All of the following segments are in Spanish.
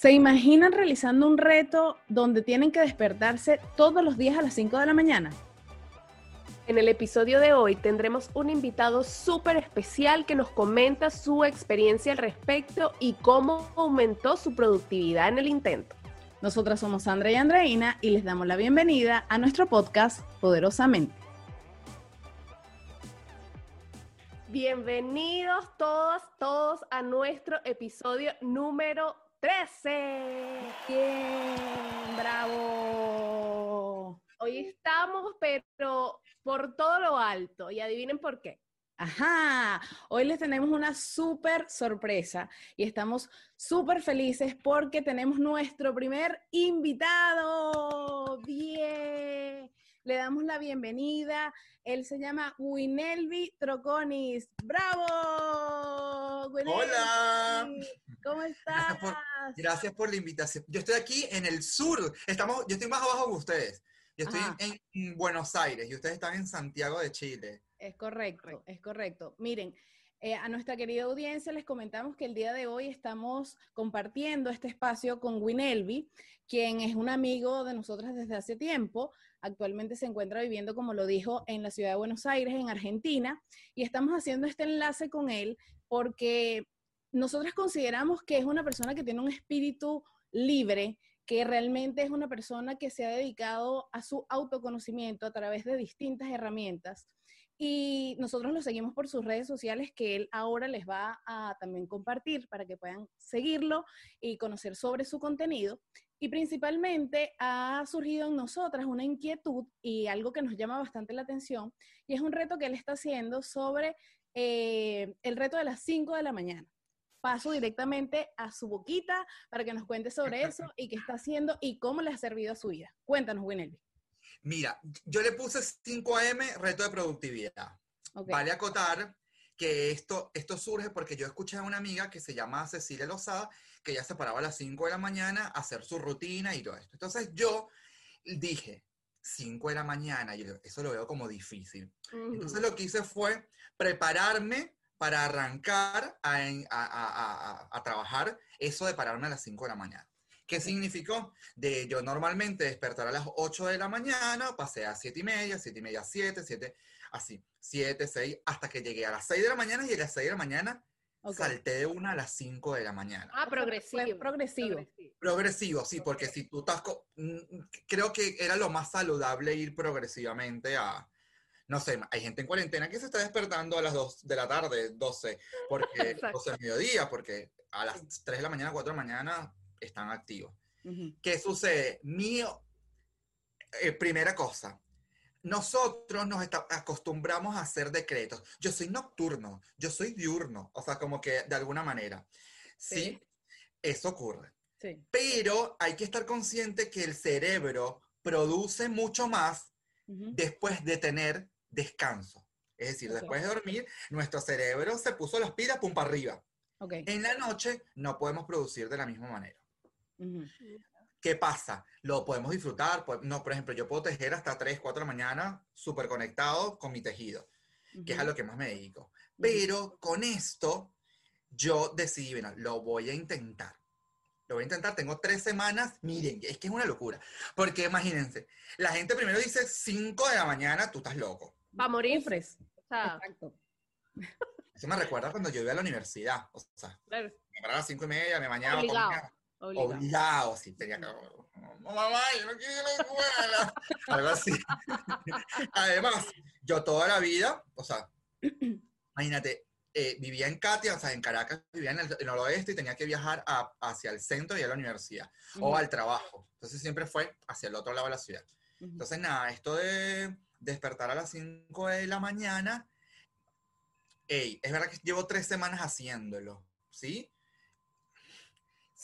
¿Se imaginan realizando un reto donde tienen que despertarse todos los días a las 5 de la mañana? En el episodio de hoy tendremos un invitado súper especial que nos comenta su experiencia al respecto y cómo aumentó su productividad en el intento. Nosotras somos Sandra y Andreina y les damos la bienvenida a nuestro podcast Poderosamente. Bienvenidos todos, todos a nuestro episodio número 13. Bien, bravo. Hoy estamos, pero por todo lo alto. Y adivinen por qué. Ajá, hoy les tenemos una súper sorpresa y estamos súper felices porque tenemos nuestro primer invitado. Bien, le damos la bienvenida. Él se llama Winelvi Troconis. ¡Bravo! Hola. ¿Cómo estás? Gracias por, gracias por la invitación. Yo estoy aquí en el sur. Estamos, yo estoy más abajo que ustedes. Yo estoy en Buenos Aires y ustedes están en Santiago de Chile. Es correcto, es correcto. Miren, eh, a nuestra querida audiencia les comentamos que el día de hoy estamos compartiendo este espacio con Winelvi, quien es un amigo de nosotras desde hace tiempo. Actualmente se encuentra viviendo, como lo dijo, en la ciudad de Buenos Aires, en Argentina, y estamos haciendo este enlace con él porque nosotras consideramos que es una persona que tiene un espíritu libre, que realmente es una persona que se ha dedicado a su autoconocimiento a través de distintas herramientas. Y nosotros lo seguimos por sus redes sociales que él ahora les va a también compartir para que puedan seguirlo y conocer sobre su contenido. Y principalmente ha surgido en nosotras una inquietud y algo que nos llama bastante la atención, y es un reto que él está haciendo sobre eh, el reto de las 5 de la mañana. Paso directamente a su boquita para que nos cuente sobre eso y qué está haciendo y cómo le ha servido a su vida. Cuéntanos, Winelby. Mira, yo le puse 5 AM reto de productividad. Ok. Vale acotar que esto, esto surge porque yo escuché a una amiga que se llama Cecilia Lozada, que ella se paraba a las 5 de la mañana a hacer su rutina y todo esto. Entonces yo dije, 5 de la mañana, y eso lo veo como difícil. Entonces lo que hice fue prepararme para arrancar a, a- a- a- a trabajar eso de pararme a las 5 de la mañana. ¿Qué significó? De yo normalmente despertar a las 8 de la mañana, pasé a 7 y media, 7 y media, 7, 7, así, 7, 6, hasta que llegué a las 6 de la mañana y a las 6 de la mañana Salté de una a las 5 de la mañana. Ah, progresivo. Fue progresivo. Progresivo, sí, porque si tú estás, co- mm, creo que era lo más saludable ir progresivamente a, no sé, hay gente en cuarentena que se está despertando a las 2 de la tarde, 12, porque, Exacto. 12 del mediodía, porque a las 3 de la mañana, 4 de la mañana están activos. ¿Qué sucede? Mío, eh, primera cosa, nosotros nos acostumbramos a hacer decretos. Yo soy nocturno, yo soy diurno, o sea, como que de alguna manera. Sí, Sí. eso ocurre. Sí. Pero hay que estar consciente que el cerebro produce mucho más después de tener descanso. Es decir, después de dormir, nuestro cerebro se puso las pilas, pum para arriba. Ok. En la noche no podemos producir de la misma manera. ¿Qué pasa? Lo podemos disfrutar. po- No, por ejemplo, yo puedo tejer hasta 3, 4 de la mañana súper conectado con mi tejido, que es a lo que más me dedico. Pero con esto, yo decidí, bueno, lo voy a intentar. Lo voy a intentar, tengo tres semanas. Miren, es que es una locura. Porque imagínense, la gente primero dice 5 de la mañana, tú estás loco. Va a morir. Sufres. O sea, Exacto. Eso me recuerda cuando yo iba a la universidad. O sea, claro, me paraba a las 5 y media, me bañaba, Obligado. comía, obligado. obligado, sí, tenía que... No, mamá, yo no quiero ir a la escuela. Algo así. Además, yo toda la vida, o sea, imagínate, eh, vivía en Katia, o sea, en Caracas, vivía en el, en el oeste y tenía que viajar a- hacia el centro y a la universidad o Ujú. al trabajo. Entonces siempre fue hacia el otro lado de la ciudad. Ujú. Entonces, nada, esto de despertar a las 5 de la mañana, ey, es verdad que llevo tres semanas haciéndolo, ¿sí?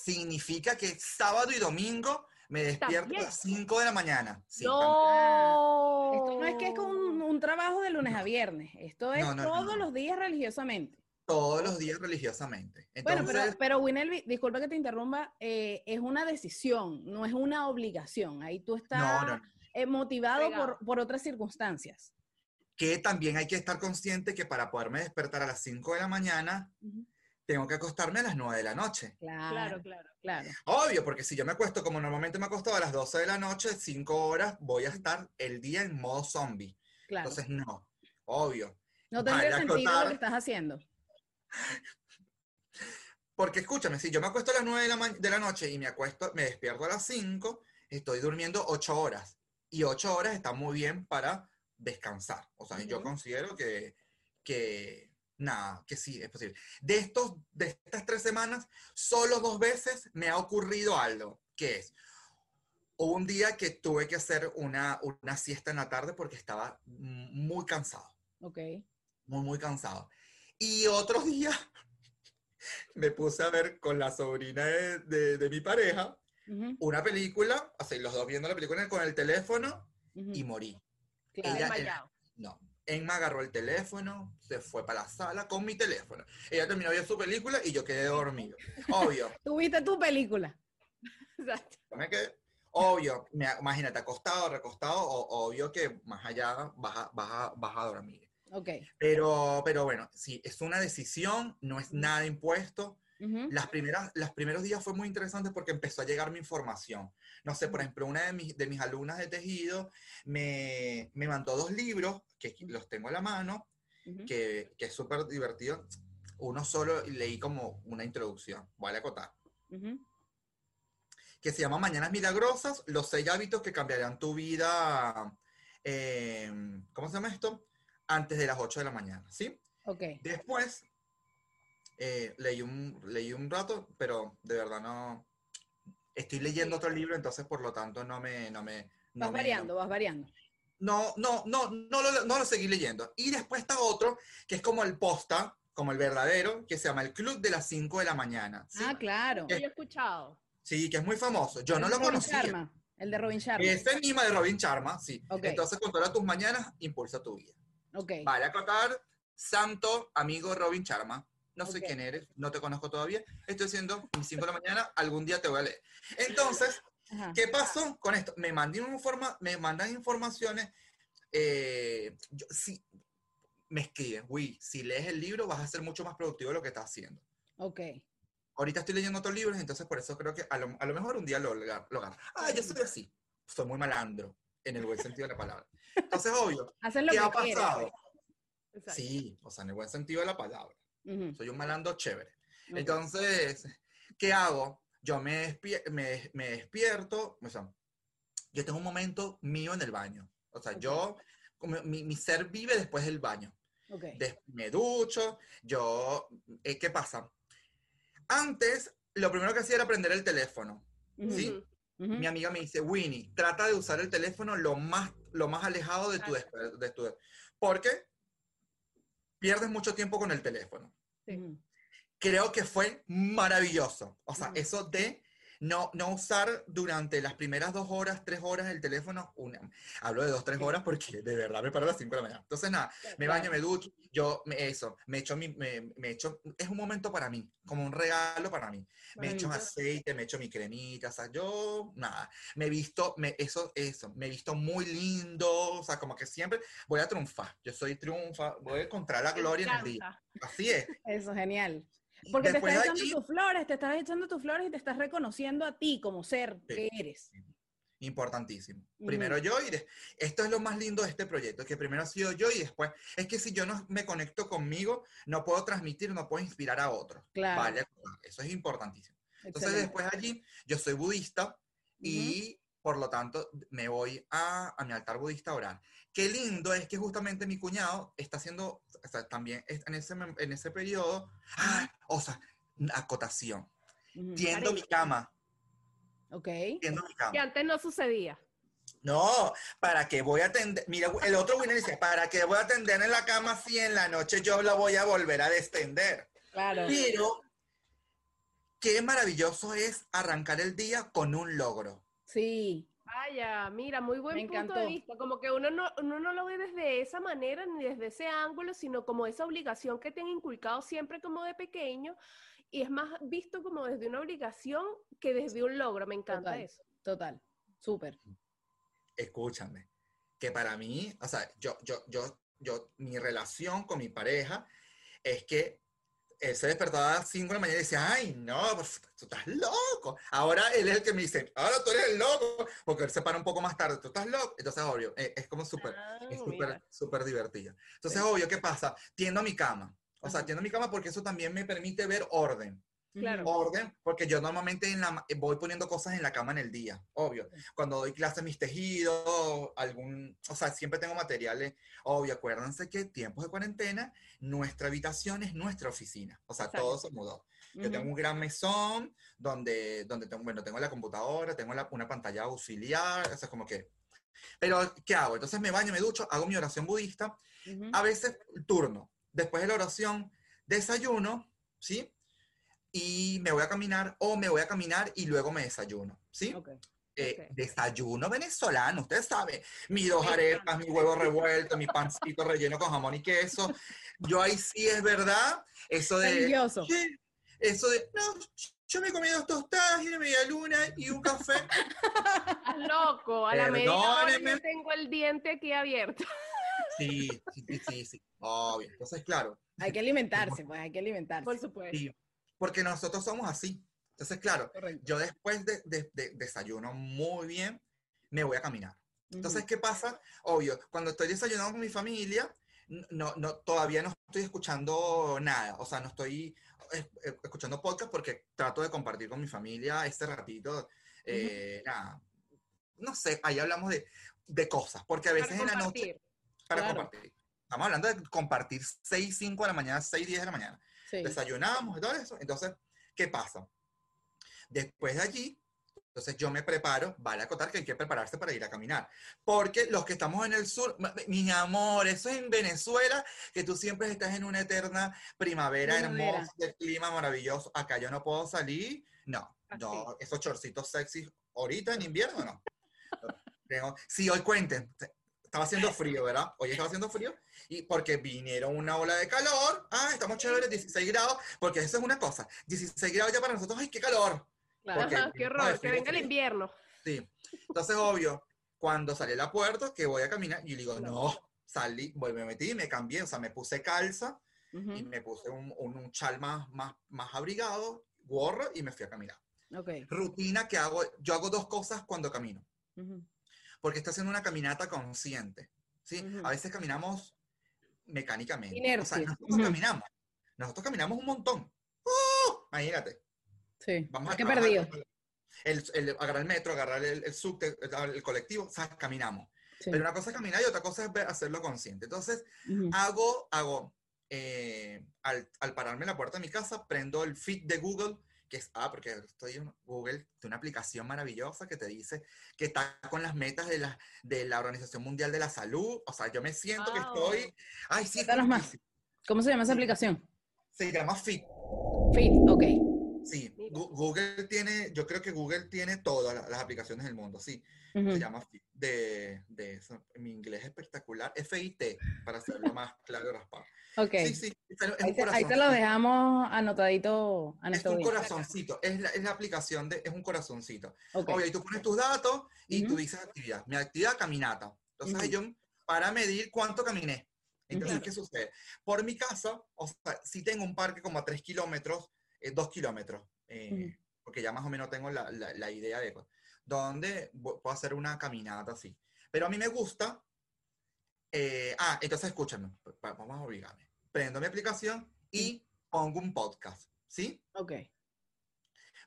Significa que sábado y domingo me despierto a las 5 de la mañana. Sí, No. Esto no es que es con un, un trabajo de lunes a viernes. Esto es No, no, no, todos no. los días religiosamente. todos los días religiosamente. Bueno, pero, pero Winelby, disculpa que te interrumpa, eh, es una decisión, no es una obligación. Ahí tú estás no, no, no. eh, motivado por, por otras circunstancias. Que también hay que estar consciente que para poderme despertar a las 5 de la mañana. Tengo que acostarme a las 9 de la noche. Claro, claro, claro. Obvio, porque si yo me acuesto como normalmente me acuesto a las 12 de la noche, 5 horas, voy a estar el día en modo zombie. claro. Entonces, no, obvio. no tendría sentido lo que estás haciendo. Porque escúchame, si yo me acuesto a las 9 de la, de la noche y me acuesto, me despierto a las 5, estoy durmiendo 8 horas. Y 8 horas está muy bien para descansar. O sea, yo considero que, que, nada, que sí, es posible. De, estos, de estas tres semanas, solo dos veces me ha ocurrido algo, que es, hubo un día que tuve que hacer una, una siesta en la tarde porque estaba muy cansado Ok. muy, muy cansado. Y otro día me puse a ver con la sobrina de, de- de mi pareja una película, así los dos viendo la película con el teléfono y morí. claro. ella-. No. Emma agarró el teléfono, se fue para la sala con mi teléfono. Ella terminó de ver su película y yo quedé dormido. Obvio, Tuviste tu película. Exacto. me quedé- Obvio, me- imagínate, acostado, recostado, o- obvio que más allá vas a, vas a- vas a dormir. Ok. Pero, pero bueno, sí, es una decisión, no es nada impuesto. Ujú, Las primeras, los primeros días fue muy interesante porque empezó a llegar mi información. No sé, por ejemplo, una de mis, de mis alumnas de tejido me, me mandó dos libros, que los tengo a la mano, ujú. que, que es súper divertido. Uno solo leí como una introducción, vale acotar, Ujú. que se llama Mañanas Milagrosas, los seis hábitos que cambiarán tu vida, eh, ¿cómo se llama esto? Antes de las 8 de la mañana, ¿sí? Ok. Después eh, leí, un, leí un rato, pero de verdad no. Estoy leyendo otro libro, entonces por lo tanto no me. No me no Vas me- variando, vas variando. No, no, no, no, lo, no lo seguí leyendo. Y después está otro, que es como el posta, como el verdadero, que se llama El Club de las 5 de la mañana. ¿sí? Ah, claro. Yo he escuchado. Sí, que es muy famoso. Yo no El lo de Robin conocía. Sharma, El de Robin Sharma. Ese mismo de Robin Sharma, sí. Ok. Entonces, controla tus mañanas, impulsa tu vida. Ok. Vale a acotar, santo amigo Robin Charma. No sé Ok. quién eres, no te conozco todavía. Estoy haciendo mis 5 de la mañana, algún día te voy a leer. Entonces, Ajá. ¿qué pasó con esto? Me mandan, informa me mandan informaciones. eh, yo- me escriben, uy, si lees el libro vas a ser mucho más productivo de lo que estás haciendo. Ok. Ahorita estoy leyendo otros libros, entonces por eso creo que a lo, a lo mejor un día lo, lo, agarro. Ah, yo soy así. Soy muy malandro, en el buen sentido de la palabra. Entonces, obvio, lo ¿qué que ha pasado? Exacto. Sí, o sea, en el buen sentido de la palabra. Ujú, Soy un malandro chévere. ok. Entonces, ¿qué hago? Yo me, despie- me, me despierto, o sea, yo tengo un momento mío en el baño. O sea, Ok. yo, como mi, mi ser vive después del baño. Ok. Des- me ducho, yo, eh, ¿qué pasa? Antes, lo primero que hacía era prender el teléfono. Ujú, ¿sí? Ujú. ujú. Mi amiga me dice, Winnie, trata de usar el teléfono lo más, lo más alejado de tu, de tu... Porque pierdes mucho tiempo con el teléfono Sí. Creo que fue maravilloso. O sea, eso de no, no usar durante las primeras dos horas, tres horas el teléfono, una, hablo de dos, tres horas porque de verdad me paro a las cinco de la mañana. Entonces, nada, me baño, me ducho, yo, me, eso, me echo mi, me, me echo, es un momento para mí, como un regalo para mí. Me echo aceite, me echo mi cremita, o sea, yo, nada, me visto, me, eso, eso, me visto muy lindo, o sea, como que siempre voy a triunfar, yo soy triunfa, voy a encontrar la gloria en el día. Así es. Eso, genial. Porque Después te estás echando allí- tus flores, te estás echando tus flores y te estás reconociendo a ti como ser Sí. que eres. Importantísimo. Ujú. Primero yo y de- esto es lo más lindo de este proyecto, que primero ha sido yo y después es que si yo no me conecto conmigo, no puedo transmitir, no puedo inspirar a otros. Claro. Vale, eso es importantísimo. Entonces Excelente. después allí yo soy budista y por lo tanto me voy a, a mi altar budista a orar. Qué lindo es que justamente mi cuñado está haciendo, o sea, también en ese, en ese periodo, ¡ah! o sea, acotación, tiendo mi cama, Ok. tiendo mi cama. Que antes no sucedía. No, ¿para qué voy a atender? Mira, el otro winner dice, ¿para qué voy a atender en la cama si en la noche yo la voy a volver a destender? Claro. Pero, qué maravilloso es arrancar el día con un logro. Sí. Vaya, mira, muy buen Me punto de vista. Como que uno no, uno no lo ve desde esa manera ni desde ese ángulo, sino como esa obligación que te han inculcado siempre como de pequeño. Y es más visto como desde una obligación que desde un logro. Me encanta Total. eso. Total. Súper. Escúchame, que para mí, o sea, yo, yo, yo, yo, mi relación con mi pareja es que él se despertaba a las 5 de la mañana y decía, ay, no, pues, tú estás loco. Ahora él es el que me dice, ahora tú eres el loco, porque él se para un poco más tarde, tú estás loco. Entonces, obvio, eh, es como súper, Ah, es súper, súper divertido. Entonces, obvio, ¿qué pasa? Tiendo a mi cama. O sea, tiendo a mi cama porque eso también me permite ver orden. Claro. Orden, porque yo normalmente en la, ma- voy poniendo cosas en la cama en el día, obvio. Cuando doy clases, mis tejidos, algún, o sea, siempre tengo materiales, obvio. Acuérdense que tiempos de cuarentena, nuestra habitación es nuestra oficina. O sea, Exacto. todo se mudó. Yo tengo un gran mesón donde, donde tengo, bueno, tengo la computadora, tengo la- una pantalla auxiliar, o sea, como que... Pero, ¿qué hago? Entonces me baño, me ducho, hago mi oración budista, Ujú. a veces turno. Después de la oración, desayuno, ¿sí? Y me voy a caminar o me voy a caminar y luego me desayuno, ¿sí? Ok. Eh, desayuno venezolano, ustedes saben, mis dos arepas, mi huevo revuelto, mi pancito relleno con jamón y queso. Yo ahí sí es verdad, eso de... "Che", Eso de, no, yo me comí dos tostadas y una media luna y un café. Loco, a la media yo tengo el diente aquí abierto. Sí, sí, sí, sí, sí, obvio. Entonces, claro, Hay que alimentarse, pues hay que alimentarse. Por supuesto. sí, porque nosotros somos así. Entonces, claro, Correcto. yo después de, de- de- desayuno muy bien, me voy a caminar. Entonces, ¿qué pasa? Obvio, cuando estoy desayunando con mi familia, no, no, todavía no estoy escuchando nada. O sea, no estoy eh, eh, escuchando podcast porque trato de compartir con mi familia este ratito. eh, nada, no sé, ahí hablamos de, de cosas, porque a veces en la noche, para Claro. compartir. Estamos hablando de compartir 6, 5 de la mañana, 6, 10 de la mañana Sí. desayunamos y todo eso. Entonces, ¿qué pasa? Después de allí, entonces yo me preparo, vale acotar que hay que prepararse para ir a caminar. Porque los que estamos en el sur, mi amor, eso es en Venezuela, que tú siempre estás en una eterna primavera, Primavera. hermosa, de clima maravilloso. Acá yo no puedo salir, no, Así. no, esos chorcitos sexy ahorita en invierno, no. Tengo- Sí, hoy cuenten, estaba haciendo frío, ¿verdad? Hoy estaba haciendo frío y porque vinieron una ola de calor, ah, estamos chéveres, 16 grados, porque eso es una cosa, 16 grados ya para nosotros, ¡ay, qué calor! Claro. porque- Ajá, qué no, horror, que venga el invierno. Sí. Entonces, obvio, cuando salí a la puerta, que voy a caminar, y digo, no, salí, voy, me metí, me cambié, o sea, me puse calza Ujú. y me puse un, un, un chal más, más, más abrigado, gorro y me fui a caminar. Ok. Rutina que hago, yo hago dos cosas cuando camino, Ujú. Porque estoy haciendo una caminata consciente, ¿sí? Ujú. A veces caminamos mecánicamente. O Inercia. sea, nosotros Ujú. caminamos, nosotros caminamos un montón. ¡Uh! Imagínate. Sí. Vamos a Qué perdido. El, el- agarrar el metro, agarrar el, el subte, el, el colectivo, o sea, caminamos. Sí. Pero una cosa es caminar y otra cosa es hacerlo consciente. Entonces, Ujú. hago, hago, eh, al, al pararme en la puerta de mi casa, prendo el feed de Google, que es, ah, porque estoy en Google, de una aplicación maravillosa que te dice que está con las metas de la, de la Organización Mundial de la Salud. O sea, yo me siento que estoy, ay, sí, más. ¿Cómo se llama esa aplicación? se llama Fit. Fit, ok. Sí, Mira. Google tiene, yo creo que Google tiene todas la- las aplicaciones del mundo, sí. Ujú. Se llama. De, de eso. Mi inglés es espectacular. FIT, para hacerlo más claro y raspado. Ok. Sí, sí. Es, Ahí, te, ahí te lo dejamos anotadito a Es un corazoncito. Es la, es la aplicación de, es un corazoncito. Ok. Obvio, y tú pones tus datos y tú Ujú. dices actividad. Mi actividad, caminata. Entonces, ahí Ujú. yo, para medir cuánto caminé. Entonces. ¿qué sucede? Por mi casa, o sea, sí tengo un parque como a 3 kilómetros, 2 kilómetros, eh, Ujú. porque ya más o menos tengo la, la- la idea de donde puedo hacer una caminata así. Pero a mí me gusta. eh, ah, entonces escúchame, vamos a obligarme. Prendo mi aplicación y pongo un podcast, ¿sí? Ok.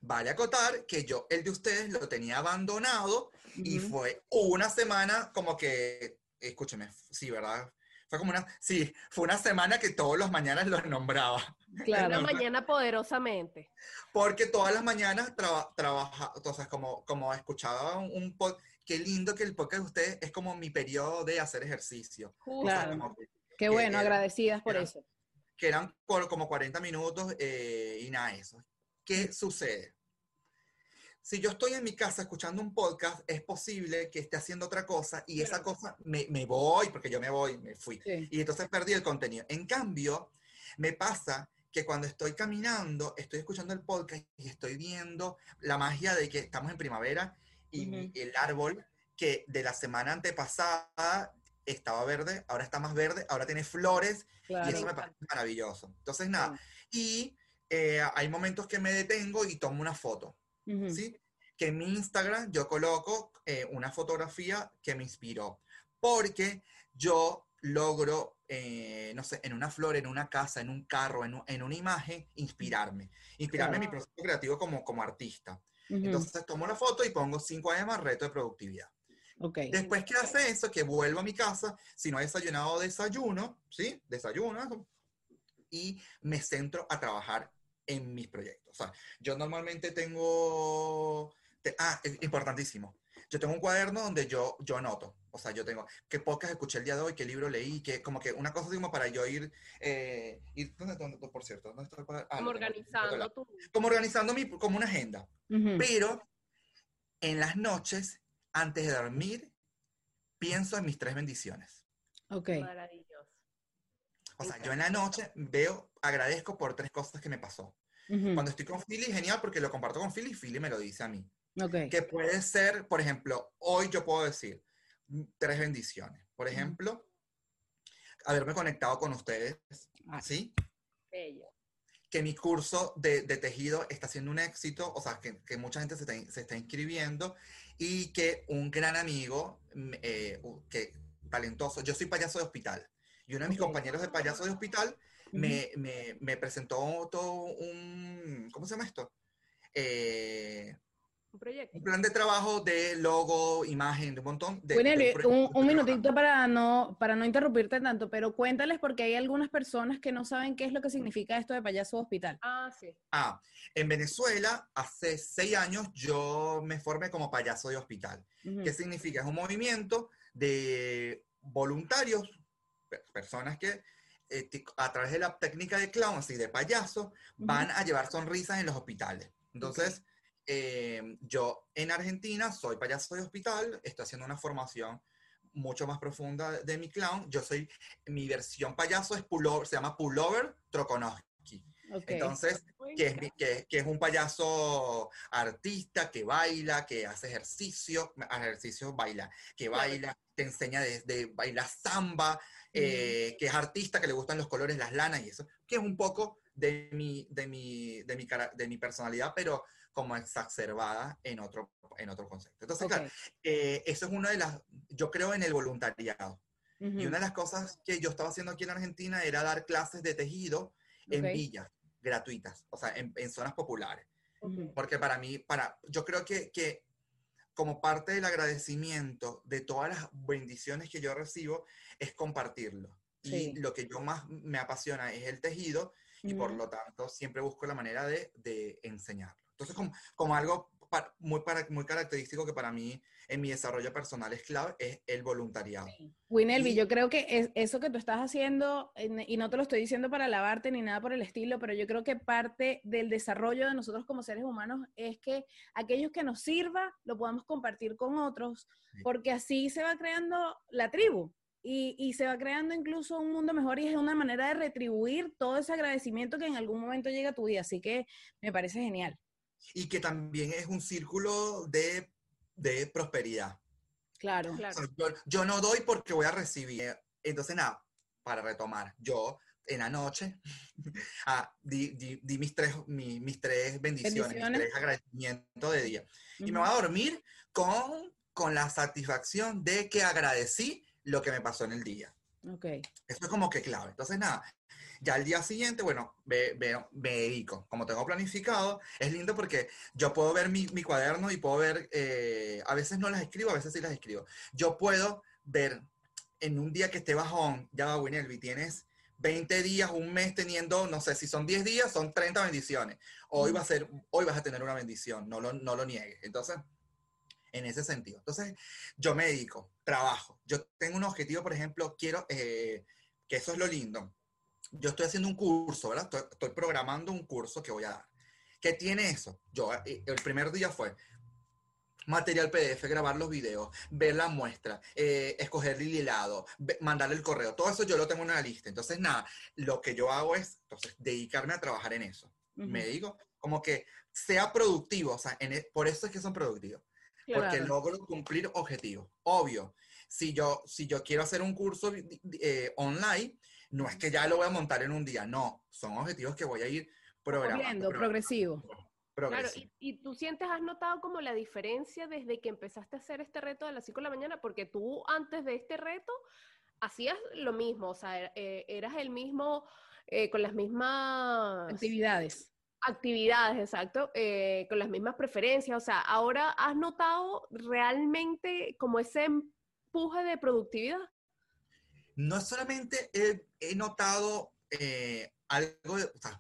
Vale acotar que yo, el de ustedes, lo tenía abandonado y Ujú. fue una semana como que, escúcheme, sí, ¿verdad? Fue como una, sí, fue una semana que todos los mañanas los nombraba. Claro. Una mañana poderosamente. Porque todas las mañanas traba, trabaja, entonces como, como escuchaba un, un pod, qué lindo que el podcast de ustedes es como mi periodo de hacer ejercicio. O sea, Claro. como Qué que bueno, era- agradecidas por era- eso. que eran por como 40 minutos eh, y nada eso. ¿Qué sucede? Si yo estoy en mi casa escuchando un podcast, es posible que esté haciendo otra cosa y esa cosa me, me voy, porque yo me voy, me fui. Sí. Y entonces perdí el contenido. En cambio, me pasa que cuando estoy caminando, estoy escuchando el podcast y estoy viendo la magia de que estamos en primavera y el árbol que de la semana antepasada estaba verde, ahora está más verde, ahora tiene flores Claro. y eso me parece maravilloso. Entonces, nada, y eh, hay momentos que me detengo y tomo una foto, Ujú. ¿sí? Que en mi Instagram yo coloco eh, una fotografía que me inspiró, porque yo logro, eh, no sé, en una flor, en una casa, en un carro, en, un- en una imagen, inspirarme. Inspirarme en mi Claro. proceso creativo como, como artista. Ujú. Entonces tomo la foto y pongo 5 más reto de productividad. Ok. Después que hace eso, que vuelvo a mi casa, si no he desayunado, desayuno, ¿sí? Desayuno y me centro a trabajar en mis proyectos. O sea, yo normalmente tengo, te- ah, es importantísimo. Yo tengo un cuaderno donde yo, yo anoto. O sea, yo tengo qué podcast escuché el día de hoy, qué libro leí, que como que una cosa como para yo ir, eh, ir ¿dónde, dónde- por cierto? ¿dónde está el cuaderno? Ah, Como organizando tu... Como organizando mi, como una agenda. Ujú. Pero en las noches, antes de dormir, pienso en mis tres bendiciones. Ok. Maravilloso. O sea, yo en la noche veo, agradezco por tres cosas que me pasó. Ujú. Cuando estoy con Philly, genial, porque lo comparto con Philly y Philly me lo dice a mí. Ok. Que puede ser, por ejemplo, hoy yo puedo decir mm, tres bendiciones. Por ejemplo, haberme conectado con ustedes, Ah. ¿sí? Bello. que mi curso de, de tejido está siendo un éxito, o sea, que, que mucha gente se está, se está inscribiendo y que un gran amigo, mm, eh, que talentoso, yo soy payaso de hospital, y uno de mis Ok. compañeros de payaso de hospital. Me, me- me presentó todo un, ¿cómo se llama esto? Eh, Un proyecto. un plan de trabajo de logo, imagen, de un montón de... de Winelby, proyectos un, un estoy minutito para no, para no interrumpirte tanto, pero cuéntales porque hay algunas personas que no saben qué es lo que significa esto de payaso hospital. Ah, sí. Ah, en Venezuela, hace seis años, yo me formé como payaso de hospital. Ujú. ¿Qué significa? Es un movimiento de voluntarios, pe- personas que a través de la técnica de clowns y de payaso van a llevar sonrisas en los hospitales. Entonces, eh, yo en Argentina soy payaso de hospital, estoy haciendo una formación mucho más profunda de, de mi clown. Yo soy, mi versión payaso es pullover, se llama Pullover Trokonowski. Ok. Entonces, que es, que, que es un payaso artista que baila, que hace ejercicio, ejercicio baila, que Claro. baila, te enseña desde bailar samba, eh, que es artista, que le gustan los colores, las lanas y eso, que es un poco de mi, de mi, de mi, de mi personalidad, pero como exacerbada en otro, en otro concepto. Entonces, Ok. claro, eh, eso es una de las, yo creo en el voluntariado. Y una de las cosas que yo estaba haciendo aquí en Argentina era dar clases de tejido en Ok. villas gratuitas, o sea, en, en zonas populares. Porque para mí, para, yo creo que, que como parte del agradecimiento de todas las bendiciones que yo recibo es compartirlo. Sí. Y lo que yo más me apasiona es el tejido y por Ujú. lo tanto siempre busco la manera de, de enseñarlo. Entonces, como, como algo pa- muy, para, muy característico que para mí en mi desarrollo personal es clave, es el voluntariado. Winelby, Y- yo creo que es, eso que tú estás haciendo, en- y no te lo estoy diciendo para lavarte ni nada por el estilo, pero yo creo que parte del desarrollo de nosotros como seres humanos es que aquellos que nos sirva lo podamos compartir con otros, Sí. porque así se va creando la tribu. Y, y se va creando incluso un mundo mejor y es una manera de retribuir todo ese agradecimiento que en algún momento llega a tu vida. Así que me parece genial. Y que también es un círculo de, de prosperidad. Claro. O Claro. sea, yo, yo no doy porque voy a recibir. Entonces, nada, para retomar, yo en la noche ah, di, di- di mis, tres, mi- mis tres bendiciones, Bendiciones. mis tres agradecimientos de día. Y me voy a dormir con, con la satisfacción de que agradecí lo que me pasó en el día. Ok. Eso es como que clave. Entonces, nada, ya al día siguiente, bueno, ve- ve- me dedico. Como tengo planificado, es lindo porque yo puedo ver mi, mi cuaderno y puedo ver, eh, a veces no las escribo, a veces sí las escribo. Yo puedo ver en un día que esté bajón, ya va, Winelby, tienes 20 días, un mes teniendo, no sé, si son 10 días, son 30 bendiciones. Hoy va a ser, hoy vas a tener una bendición, no lo, no lo niegues. Entonces, en ese sentido. Entonces, yo me dedico, trabajo. Yo tengo un objetivo, por ejemplo, quiero, eh, que eso es lo lindo. Yo estoy haciendo un curso, ¿verdad? Estoy, estoy programando un curso que voy a dar. ¿Qué tiene eso? Yo, eh, el primer día fue material PDF, grabar los videos, ver la muestra, eh, escoger el hilado, mandarle el correo. Todo eso yo lo tengo en una lista. Entonces, nada, lo que yo hago es, entonces, dedicarme a trabajar en eso. Me Ujú. digo, como que sea productivo, o sea, en e- por eso es que son productivos porque Claro. logro cumplir objetivos. Obvio, si yo, si yo quiero hacer un curso eh, online, no es que ya lo voy a montar en un día, no, son objetivos que voy a ir programando. progresivo. Claro, y, tú sientes, has notado como la diferencia desde que empezaste a hacer este reto de las 5 de la mañana, porque tú antes de este reto hacías lo mismo, o sea, eh, eras el mismo, eh, con las mismas actividades. Actividades, exacto, eh, con las mismas preferencias, o sea, ahora has notado realmente como ese empuje de productividad. No solamente he, notado algo, de, o sea,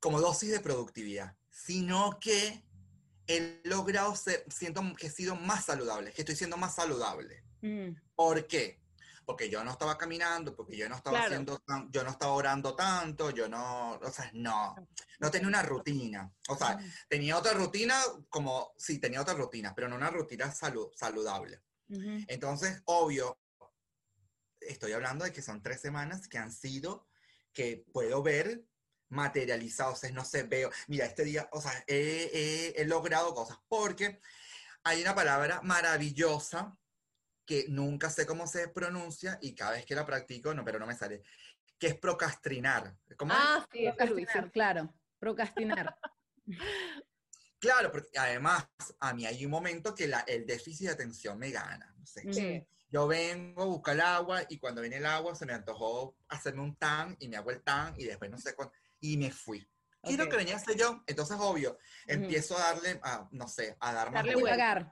como dosis de productividad, sino que he logrado ser, siento que he sido más saludable, que estoy siendo más saludable. Mm. ¿Por qué? Porque yo no estaba caminando, porque yo no estaba haciendo, yo no estaba orando tanto, yo no, o sea, no, no tenía una rutina. O sea, tenía otra rutina como, sí, tenía otra rutina, pero no una rutina salud, saludable. Entonces, obvio, estoy hablando de que son tres semanas que han sido, que puedo ver materializado, o sea, no sé, veo, mira, este día, o sea, he, logrado cosas, porque hay una palabra maravillosa que nunca sé cómo se pronuncia y cada vez que la practico, no, pero no me sale, que es procrastinar. ¿Cómo ah, sí, procrastinar, claro, procrastinar. claro, porque además a mí hay un momento que la, el déficit de atención me gana, no sé. Yo vengo a buscar el agua y cuando viene el agua se me antojó hacerme un tan y me hago el tan y después no sé cuándo y me fui. ¿Qué es lo que venía a hacer yo? Entonces, obvio, empiezo a darle, a, no sé, a dar más. Darle.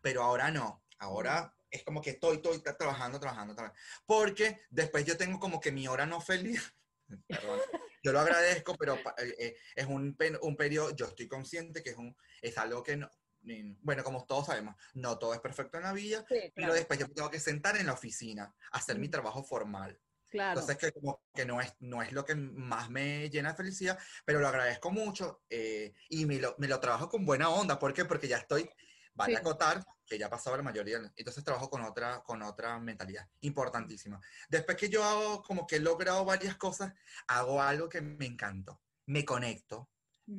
Pero ahora no. Ahora es como que estoy, estoy trabajando, trabajando, trabajando. Porque después yo tengo como que mi hora no feliz. Perdón. Yo lo agradezco, pero eh, eh, es un, un periodo, yo estoy consciente que es, un, es algo que no, bueno, como todos sabemos, no todo es perfecto en la vida, pero después yo tengo que sentar en la oficina, hacer mi trabajo formal. Entonces, que como que no es, no es lo que más me llena de felicidad, pero lo agradezco mucho eh, y me lo, me lo, trabajo con buena onda. ¿Por qué? Porque ya estoy, vale a acotar, que ya ha pasado la mayoría, entonces trabajo con otra, con otra mentalidad importantísima. Después que yo hago, como que he logrado varias cosas, hago algo que me encantó. Me conecto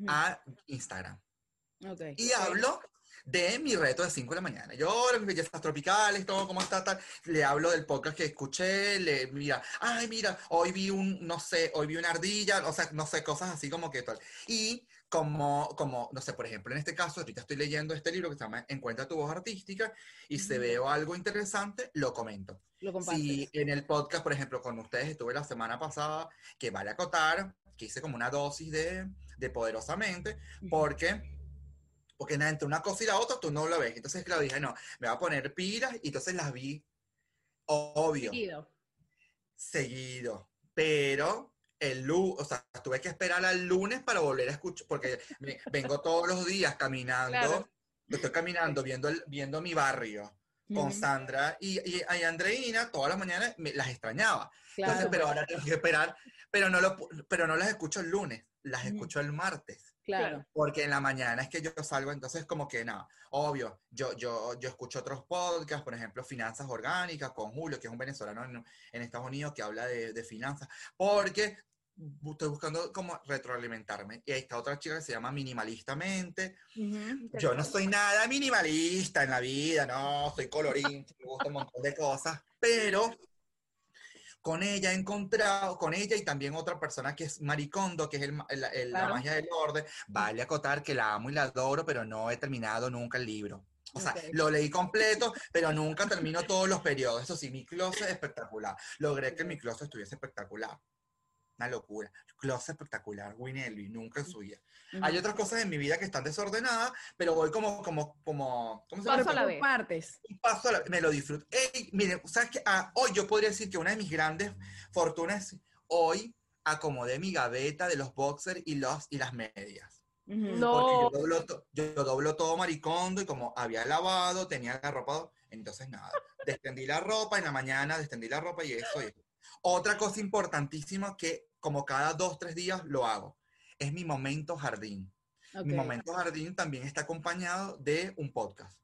a Instagram. Okay. Y hablo de mi reto de 5 de la mañana. Yo, mis bellezas tropicales, todo como está, tal, le hablo del podcast que escuché, le mira, ay, mira, hoy vi un, no sé, hoy vi una ardilla, o sea, no sé, cosas así como que tal. Y como, como, no sé, por ejemplo, en este caso, ahorita estoy leyendo este libro que se llama Encuentra tu voz artística y si veo algo interesante, lo comento. Lo si en el podcast, por ejemplo, con ustedes estuve la semana pasada, que vale acotar, que hice como una dosis de, de poderosamente, porque porque entre una cosa y la otra tú no lo ves. Entonces, claro, dije, no, me voy a poner pilas y entonces las vi, obvio. Seguido. Seguido. Pero el lunes, o sea, tuve que esperar al lunes para volver a escuchar, porque vengo todos los días caminando, estoy caminando, viendo, el, viendo mi barrio con Sandra y, y, Andreina, todas las mañanas me, las extrañaba. Entonces, pero ahora tengo que esperar, pero no, lo, pero no las escucho el lunes, las escucho el martes. Claro. Porque en la mañana es que yo salgo, entonces como que nada, obvio, yo, yo, yo escucho otros podcasts, por ejemplo, Finanzas Orgánicas con Julio, que es un venezolano en, Estados Unidos que habla de, de, finanzas, porque estoy buscando como retroalimentarme. Y ahí está otra chica que se llama Minimalistamente. Yo no soy nada minimalista en la vida, no, soy colorín, me gusta un montón de cosas, pero con ella he encontrado, con ella y también otra persona que es Maricondo, que es el, la magia del orden, vale acotar que la amo y la adoro, pero no he terminado nunca el libro. O sea, lo leí completo, pero nunca termino todos los periodos. Eso sí, mi closet es espectacular. Logré que mi closet estuviese espectacular. Una locura. Closet espectacular, Winelli, nunca en su vida. Hay otras cosas en mi vida que están desordenadas, pero voy como, como, como, ¿cómo se llama? Paso a la vez. Partes. paso a la me lo disfruto. Ey, mire, ¿sabes qué? Ah, hoy yo podría decir que una de mis grandes fortunas, hoy acomodé mi gaveta de los boxers y, los, y las medias. No. Porque yo doblo, yo doblo todo maricondo y como había lavado, tenía la ropa, entonces nada, descendí la ropa en la mañana, descendí la ropa y eso. Y Otra cosa importantísima que como cada dos, tres días lo hago es mi momento jardín. Mi momento jardín también está acompañado de un podcast.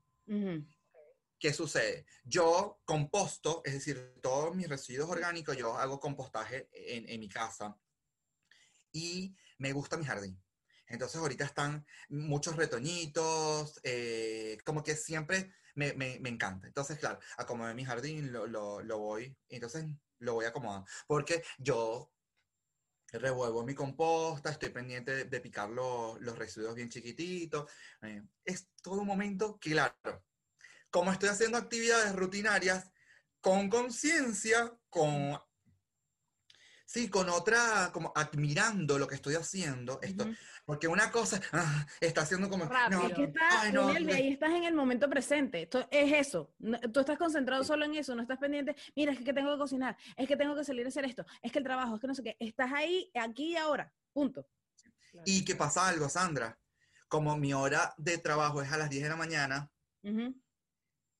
¿Qué sucede? Yo composto, es decir, todos mis residuos orgánicos, yo hago compostaje en, mi casa y me gusta mi jardín. Entonces ahorita están muchos retoñitos, eh, como que siempre me, me, me encanta. Entonces, claro, acomodé mi jardín, lo, lo, lo voy, entonces lo voy acomodando. Porque yo revuelvo mi composta, estoy pendiente de, picar los, los residuos bien chiquititos. eh, es todo un momento, claro, como estoy haciendo actividades rutinarias, con conciencia, con... Sí, con otra, como admirando lo que estoy haciendo, esto, Ujú. porque una cosa ah, está haciendo como, Rápido. no, Es que estás, ay, no, ahí estás en el momento presente. Esto es eso. No- Tú estás concentrado Sí. solo en eso, no estás pendiente. Mira, es que tengo que cocinar, es que tengo que salir a hacer esto, es que el trabajo, es que no sé qué. Estás ahí, aquí y ahora. Punto. Y que pasa algo, Sandra, como mi hora de trabajo es a las 10 de la mañana Ujú,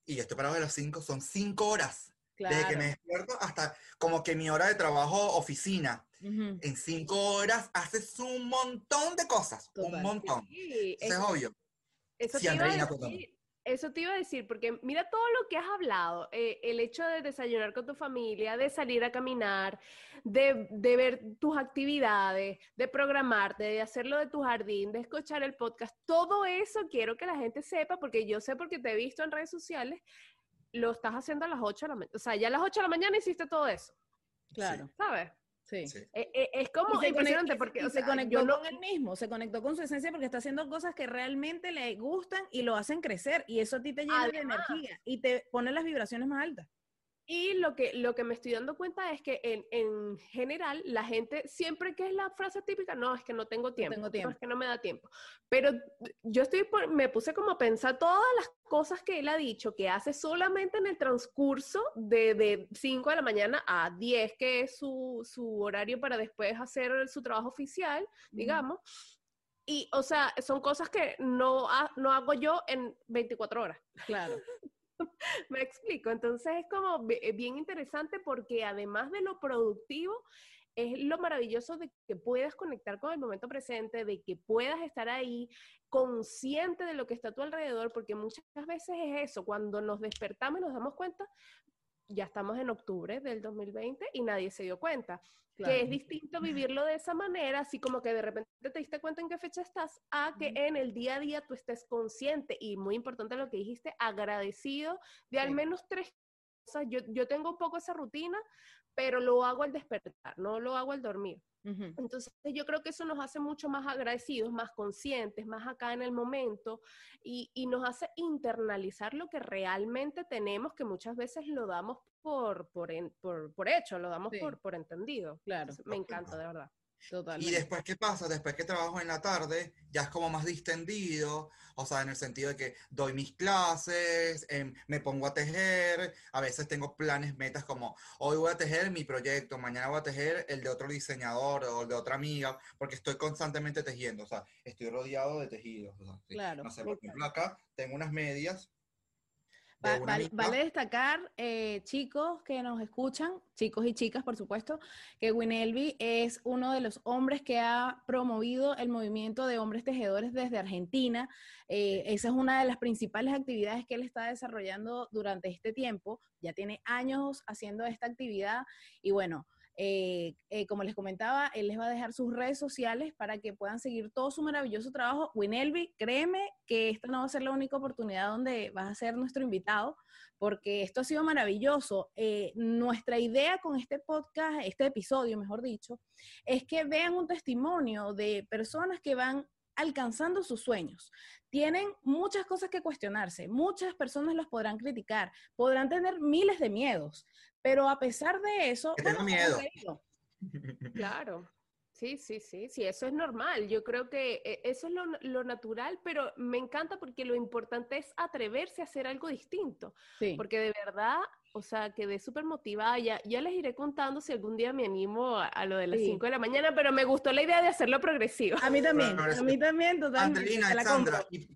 y yo estoy parado a las 5, son 5 horas. Desde que Claro. me despierto hasta como que mi hora de trabajo oficina. Ujú, En 5 horas haces un montón de cosas, Total. un montón. Sí, Eso es obvio. Eso Sí, te, iba a decir, eso te iba a decir, porque mira todo lo que has hablado, eh, el hecho de desayunar con tu familia, de salir a caminar, de, de ver tus actividades, de programarte, de hacerlo de tu jardín, de escuchar el podcast, todo eso quiero que la gente sepa, porque yo sé porque te he visto en redes sociales, lo estás haciendo a las 8 de la mañana, o sea, ya a las 8 de la mañana hiciste todo eso, Claro, ¿sabes? sí. Sí. Eh, eh, es como se, impresionante porque, y o se conectó yo no, con él mismo, se conectó con su esencia porque está haciendo cosas que realmente le gustan y lo hacen crecer y eso a ti te llena de Además- energía y te pone las vibraciones más altas. Y lo que, lo que me estoy dando cuenta es que en, en general la gente, siempre que es la frase típica, no, es que no tengo tiempo, tengo no, tiempo". es que no me da tiempo. Pero yo estoy, por- me puse como a pensar todas las cosas que él ha dicho, que hace solamente en el transcurso de, de 5 de la mañana a 10, que es su, su horario para después hacer su trabajo oficial, digamos. Y, o sea, son cosas que no, ha- no hago yo en 24 horas. Claro. Me explico. Entonces es como eh, bien interesante porque además de lo productivo, es lo maravilloso de que puedas conectar con el momento presente, de que puedas estar ahí consciente de lo que está a tu alrededor, porque muchas veces es eso, cuando nos despertamos nos damos cuenta, ya estamos en octubre del 2020 y nadie se dio cuenta. claro. Que es distinto vivirlo de esa manera, así como que de repente te diste cuenta en qué fecha estás, a que en el día a día tú estés consciente y muy importante lo que dijiste, agradecido de al menos tres cosas. Yo, yo tengo un poco esa rutina, pero lo hago al despertar, no lo hago al dormir. Entonces yo creo que eso nos hace mucho más agradecidos, más conscientes, más acá en el momento y, y nos hace internalizar lo que realmente tenemos, que muchas veces lo damos por, por, en- por, por hecho, lo damos Sí. por, por entendido. Claro. Entonces, me encanta, de verdad. Totalmente. Y después, ¿qué pasa? Después que trabajo en la tarde, ya es como más distendido, o sea, en el sentido de que doy mis clases, em, me pongo a tejer, a veces tengo planes, metas como, hoy voy a tejer mi proyecto, mañana voy a tejer el de otro diseñador o el de otra amiga, porque estoy constantemente tejiendo, o sea, estoy rodeado de tejidos. o sea, sí. Claro, No sé, por ejemplo, acá tengo unas medias Va- vale destacar, eh, chicos que nos escuchan, chicos y chicas, por supuesto, que Winelby es uno de los hombres que ha promovido el movimiento de hombres tejedores desde Argentina. Eh, esa es una de las principales actividades que él está desarrollando durante este tiempo. Ya tiene años haciendo esta actividad y bueno. Eh, eh, como les comentaba, él les va a dejar sus redes sociales para que puedan seguir todo su maravilloso trabajo. Winelby, créeme que esta no va a ser la única oportunidad donde vas a ser nuestro invitado, porque esto ha sido maravilloso. Eh, nuestra idea con este podcast, este episodio, mejor dicho, es que vean un testimonio de personas que van alcanzando sus sueños. Tienen muchas cosas que cuestionarse, muchas personas los podrán criticar, podrán tener miles de miedos, pero a pesar de eso, tengo bueno, miedo. Claro. Sí, sí, sí, sí, eso es normal. Yo creo que eh, eso es lo, lo natural, pero me encanta porque lo importante es atreverse a hacer algo distinto. Sí. Porque de verdad, o sea, quedé súper motivada. Ya, ya les iré contando si algún día me animo a, a lo de las Sí. 5 de la mañana, pero me gustó la idea de hacerlo progresivo. A mí también, a mí también, totalmente. La compro. y,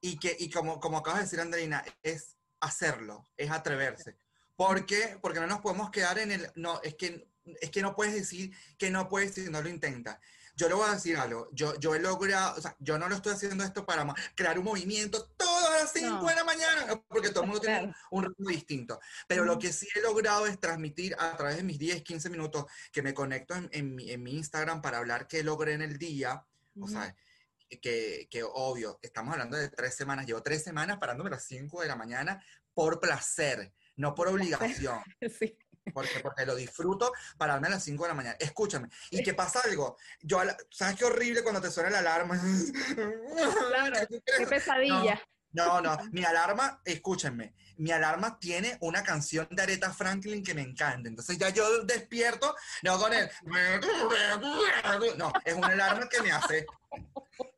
y que, y como, como acabas de decir, Andreina, es hacerlo, es atreverse. ¿Por qué? Porque no nos podemos quedar en el, no, es que, es que no puedes decir que no puedes si no lo intentas. Yo le voy a decir algo, yo, yo he logrado, o sea, yo no lo estoy haciendo esto para crear un movimiento todas las 5 No. de la mañana, porque todo el mundo tiene un ritmo distinto. Pero lo que sí he logrado es transmitir a través de mis 10, 15 minutos que me conecto en, en mi, en mi Instagram para hablar qué logré en el día, o sea, que, que obvio, estamos hablando de tres semanas, llevo tres semanas parándome a las 5 de la mañana por placer, no por obligación. Sí. Porque, porque lo disfruto pararme a las 5 de la mañana. Escúchame, y que pasa algo. Yo, la- ¿sabes qué horrible cuando te suena la alarma? Claro, qué pesadilla. No, no, mi alarma, escúchenme, mi alarma tiene una canción de Aretha Franklin que me encanta. Entonces ya yo despierto, no con el... No, es una alarma que me hace,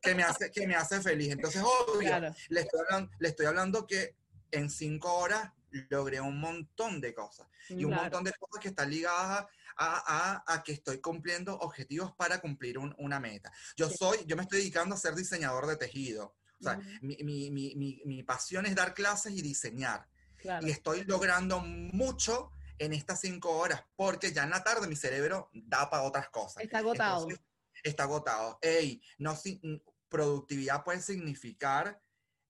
que me hace, que me hace feliz. Entonces, obvio, Claro. le estoy, hablando, le estoy hablando que en cinco horas logré un montón de cosas. Y un Claro. montón de cosas que están ligadas a, a- a que estoy cumpliendo objetivos para cumplir un- una meta. Yo soy, yo me estoy dedicando a ser diseñador de tejido. O sea, Ujú. mi, mi- mi- mi- mi pasión es dar clases y diseñar. Claro. Y estoy logrando mucho en estas cinco horas, porque ya en la tarde mi cerebro da para otras cosas. Está agotado. Entonces, está agotado. Ey, no, productividad puede significar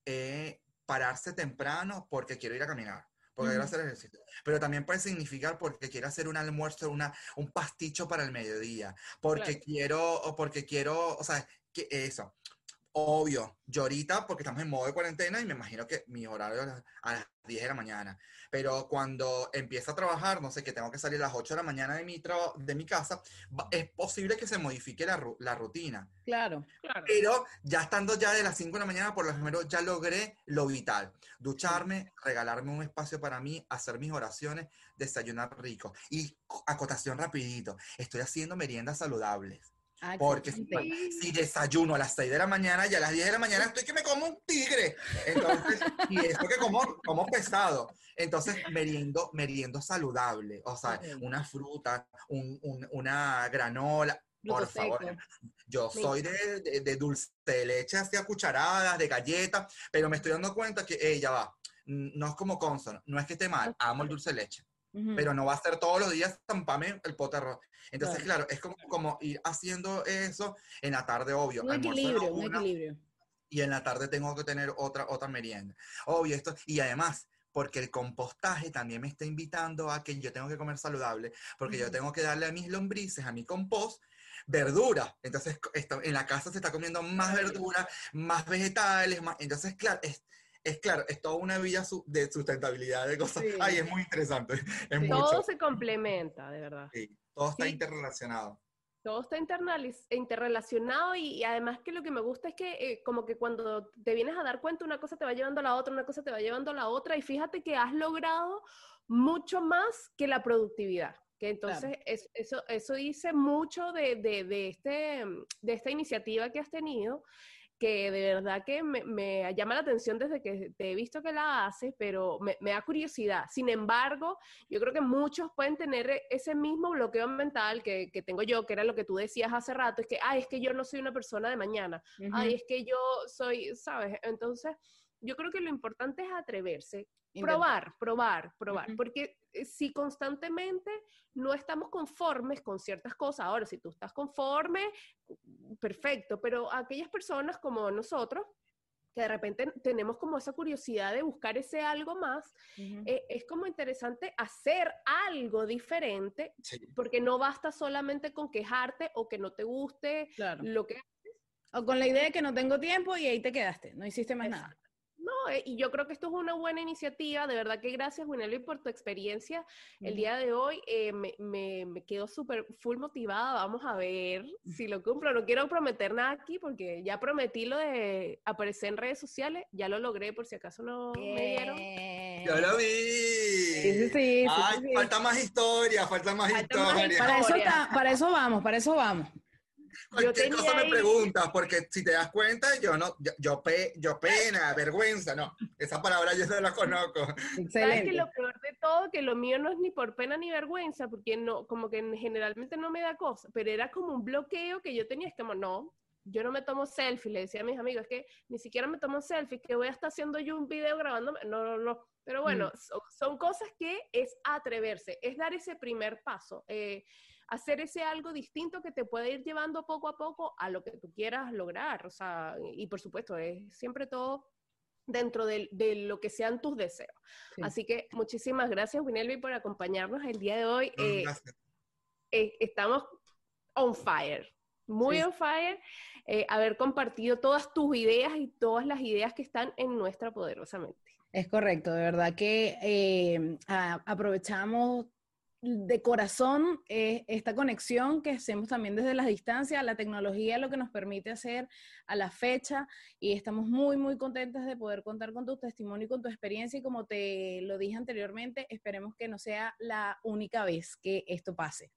eh, pararse temprano porque quiero ir a caminar, porque quiero hacer ejercicio. Pero también puede significar porque quiero hacer un almuerzo, una, un pasticho para el mediodía, porque Claro. quiero, o porque quiero, o sea, que eso. Obvio, yo ahorita, porque estamos en modo de cuarentena y me imagino que mi horario es a las- a las 10 de la mañana, pero cuando empiezo a trabajar, no sé, que tengo que salir a las 8 de la mañana de mi, de mi casa, es posible que se modifique la, ru- la rutina. Claro. Claro. Pero ya estando ya de las 5 de la mañana, por lo menos ya logré lo vital. Ducharme, regalarme un espacio para mí, hacer mis oraciones, desayunar rico. Y co- acotación rapidito, estoy haciendo meriendas saludables. Ah, Porque si, desayuno a las 6 de la mañana y a las 10 de la mañana estoy que me como un tigre. Entonces, y eso que como, como pesado. Entonces, meriendo, meriendo saludable. O sea, una fruta, un- un- una granola. Por favor, seco. yo soy de, de- de dulce de leche hacia cucharadas, de galletas, pero me estoy dando cuenta que ella va. No es como consono, no es que esté mal, amo el dulce de leche, Ujú. pero no va a ser todos los días tampame el pote de arroz. Entonces, Claro. claro, es como, como ir haciendo eso en la tarde, obvio. un equilibrio, un una, equilibrio. Y en la tarde tengo que tener otra, otra merienda. Obvio, esto, y además, porque el compostaje también me está invitando a que yo tengo que comer saludable, porque yo Ujú. tengo que darle a mis lombrices, a mi compost, verdura. Entonces, esto- en la casa se está comiendo más verdura, más vegetales, más, entonces, claro, es, es claro, es toda una vida su- de sustentabilidad de cosas. Sí. Ay, es muy interesante, es Sí. mucho. Todo se complementa, de verdad. Sí, todo está Sí. interrelacionado. Todo está interrelacionado y, y además que lo que me gusta es que eh, como que cuando te vienes a dar cuenta una cosa te va llevando a la otra, una cosa te va llevando a la otra y fíjate que has logrado mucho más que la productividad. Que entonces es- eso, eso dice mucho de, de- de este, de esta iniciativa que has tenido, que de verdad que me, me llama la atención desde que te he visto que la haces, pero me, me da curiosidad. Sin embargo, yo creo que muchos pueden tener e- ese mismo bloqueo mental que, que tengo yo, que era lo que tú decías hace rato, es que, ay, es que yo no soy una persona de mañana, Ujú. ay, es que yo soy, ¿sabes? Entonces, yo creo que lo importante es atreverse, Probar, probar, probar, porque eh, si constantemente no estamos conformes con ciertas cosas, ahora si tú estás conforme, perfecto, pero aquellas personas como nosotros, que de repente tenemos como esa curiosidad de buscar ese algo más, eh, es como interesante hacer algo diferente, Sí. porque no basta solamente con quejarte o que no te guste Claro. lo que O con la idea de que no tengo tiempo y ahí te quedaste, no hiciste más nada. No, eh, y yo creo que esto es una buena iniciativa, de verdad que gracias Winelvi por tu experiencia el día de hoy, eh, me, me, me quedo súper full motivada, vamos a ver si lo cumplo, no quiero prometer nada aquí porque ya prometí lo de aparecer en redes sociales, ya lo logré por si acaso no me dieron. Yo lo vi. Sí, sí, sí, sí, Ay, sí, sí. falta más historia, falta más Falta más historia. Para eso, Historia. está- para eso vamos, para eso vamos. Cualquier cosa me ahí- preguntas, porque si te das cuenta, yo no, yo, yo, pe- yo pena, vergüenza, no. Esa palabra yo no la conozco. ¿Sabes que lo peor de todo, que lo mío no es ni por pena ni vergüenza, porque no, como que generalmente no me da cosa, pero era como un bloqueo que yo tenía, es como, no, yo no me tomo selfie, le decía a mis amigos, es que ni siquiera me tomo selfie, que voy a estar haciendo yo un video grabándome, no, no, no, pero bueno, so- son, cosas que es atreverse, es dar ese primer paso, eh, hacer ese algo distinto que te puede ir llevando poco a poco a lo que tú quieras lograr, o sea, y por supuesto, es siempre todo dentro de, de lo que sean tus deseos. Sí. Así que muchísimas gracias, Winelvi, por acompañarnos el día de hoy. Eh, Gracias. eh, estamos on fire. muy Sí. on fire, eh, haber compartido todas tus ideas y todas las ideas que están en nuestra poderosamente. Es correcto, de verdad que eh, a- aprovechamos de corazón eh, esta conexión que hacemos también desde la distancia, la tecnología lo que nos permite hacer a la fecha y estamos muy, muy contentas de poder contar con tu testimonio y con tu experiencia y como te lo dije anteriormente, esperemos que no sea la única vez que esto pase.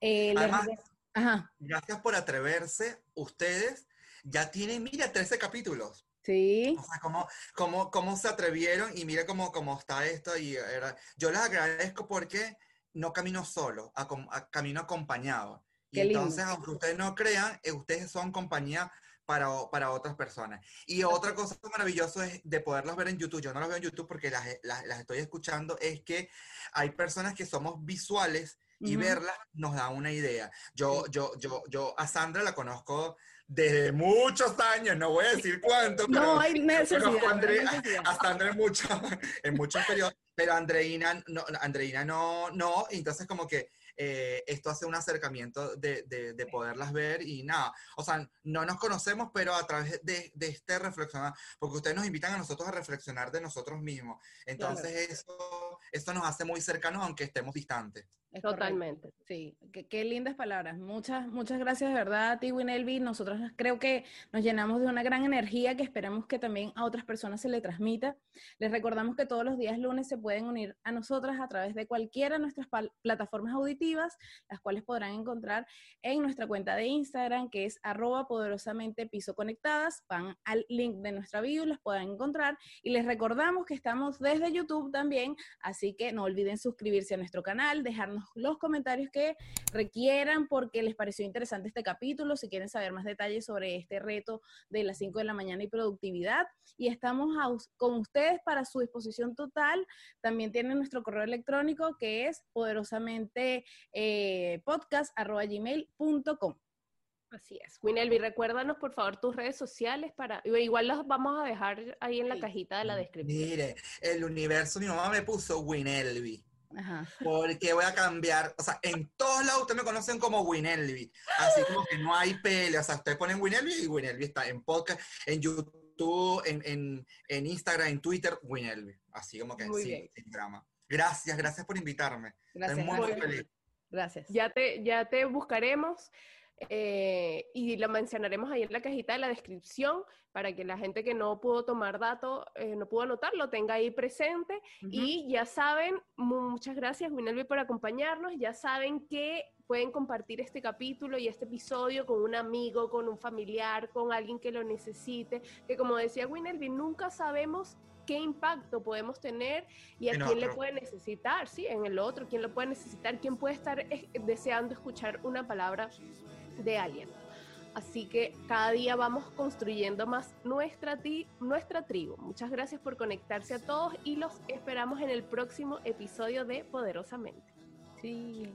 Eh, Además- Ajá, Gracias por atreverse. Ustedes ya tienen, mira, 13 capítulos. sí, O sea, cómo, cómo, cómo se atrevieron y mira cómo, cómo está esto. Y era- yo les agradezco porque no camino solo, acom- a- camino acompañado. Y lindo. entonces, aunque ustedes no crean, eh, ustedes son compañía para, para otras personas. Y otra cosa maravillosa es de poderlos ver en YouTube. Yo no los veo en YouTube porque las, las, las estoy escuchando. Es que hay personas que somos visuales y Ujú. verlas nos da una idea. Yo, yo, yo, yo a Sandra la conozco desde muchos años, no voy a decir cuánto, pero no hay necesidad. a no hay Andrea- necesidad. a Sandra en muchos en muchos periodos, pero Andreina no, Andreina no, no, entonces como que eh, esto hace un acercamiento de, de, de poderlas ver y nada, o sea, no nos conocemos, pero a través de, de este reflexionar, porque ustedes nos invitan a nosotros a reflexionar de nosotros mismos, entonces eso, eso nos hace muy cercanos aunque estemos distantes. Es correcto. Totalmente. Sí, qué, qué lindas palabras. Muchas, muchas gracias de verdad a ti, Winelby. Nosotros creo que nos llenamos de una gran energía que esperamos que también a otras personas se le transmita. Les recordamos que todos los días lunes se pueden unir a nosotras a través de cualquiera de nuestras plataformas auditivas, las cuales podrán encontrar en nuestra cuenta de Instagram, que es arroba poderosamente piso conectadas. Van al link de nuestra bio los podrán encontrar. Y les recordamos que estamos desde YouTube también, así que no olviden suscribirse a nuestro canal, dejarnos los comentarios que requieran porque les pareció interesante este capítulo, si quieren saber más detalles sobre este reto de las 5 de la mañana y productividad. Y estamos a con ustedes para su disposición total. También tienen nuestro correo electrónico que es poderosamente eh, podcast.gmail.com. Así es. Winelby, recuérdanos por favor tus redes sociales para. Igual las vamos a dejar ahí en la cajita de la descripción. Mire, el universo, mi mamá me puso Winelby. Ajá. Porque voy a cambiar, o sea, en todos lados ustedes me conocen como Winelby, así como que no hay pelea, o sea, ustedes ponen Winelby y Winelby está en podcast, en YouTube, en, en, en Instagram, en Twitter, Winelby, así como que bien. sin drama. Gracias, gracias por invitarme. Gracias. Estoy muy, muy gracias. feliz. Gracias. Ya te, ya te buscaremos eh, y lo mencionaremos ahí en la cajita de la descripción para que la gente que no pudo tomar datos, eh, no pudo anotar, lo tenga ahí presente. Ujú. Y ya saben, mu- muchas gracias Winelby por acompañarnos, ya saben que pueden compartir este capítulo y este episodio con un amigo, con un familiar, con alguien que lo necesite, que como decía Winelby, nunca sabemos qué impacto podemos tener y a En quién le otro. puede necesitar, ¿sí? En el otro, quién lo puede necesitar, quién puede estar eh, deseando escuchar una palabra de alguien. Así que cada día vamos construyendo más nuestra, ti- nuestra tribu. Muchas gracias por conectarse a todos y los esperamos en el próximo episodio de Poderosamente. Sí.